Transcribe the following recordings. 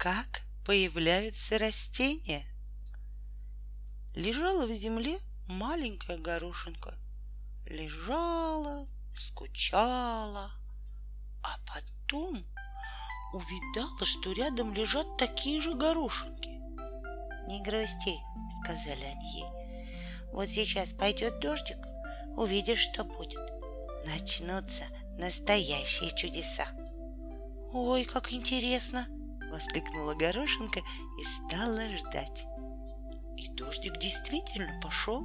как появляются растения. Лежала в земле маленькая горошинка. Лежала, скучала, а потом увидала, что рядом лежат такие же горошинки. «Не грусти», — сказали они ей. «Вот сейчас пойдет дождик, увидишь, что будет. Начнутся настоящие чудеса». «Ой, как интересно!» — воскликнула горошинка и стала ждать. И дождик действительно пошел.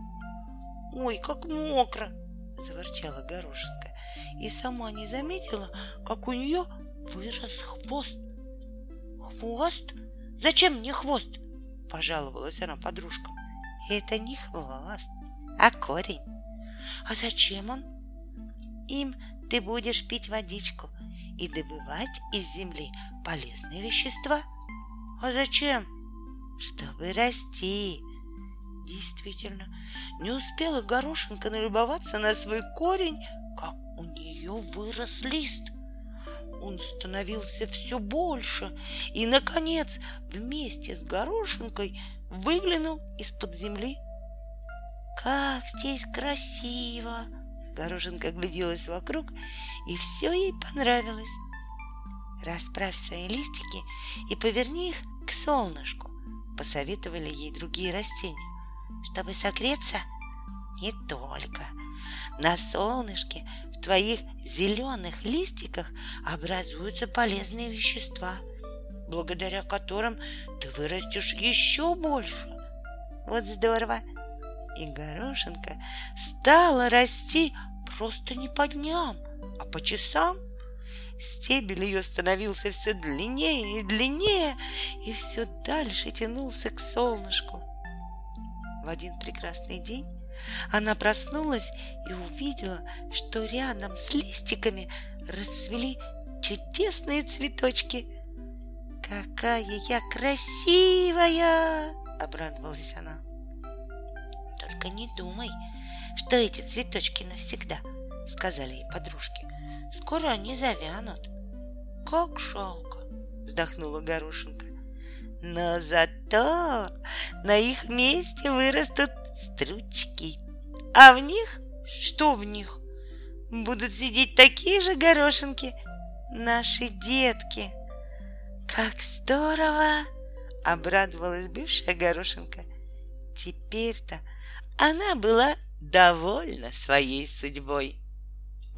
«Ой, как мокро!» — заворчала горошинка и сама не заметила, как у нее вырос хвост. «Хвост? Зачем мне хвост?» — пожаловалась она подружкам. «Это не хвост, а корень. А зачем он?» «Им ты будешь пить водичку и добывать из земли полезные вещества». «А зачем?» «Чтобы расти». Действительно, не успела горошинка налюбоваться на свой корень, как у нее вырос лист. Он становился все больше и, наконец, вместе с горошинкой выглянул из-под земли. «Как здесь красиво!» Горошинка гляделась вокруг, и все ей понравилось. «Расправь свои листики и поверни их к солнышку», — посоветовали ей другие растения. «Чтобы согреться?» «Не только. На солнышке в твоих зеленых листиках образуются полезные вещества, благодаря которым ты вырастешь еще больше. Вот здорово! И горошинка стала расти просто не по дням, а по часам. Стебель ее становился все длиннее и длиннее, и все дальше тянулся к солнышку. В один прекрасный день она проснулась и увидела, что рядом с листиками расцвели чудесные цветочки. «Какая я красивая!» — обрадовалась она. «Только не думай, что эти цветочки навсегда», — сказали ей подружки. «Скоро они завянут». «Как жалко!» — вздохнула Горошинка. «Но зато на их месте вырастут стручки. А в них, что в них? Будут сидеть такие же горошинки, наши детки. Как здорово! Обрадовалась бывшая горошинка. Теперь-то она была довольна своей судьбой.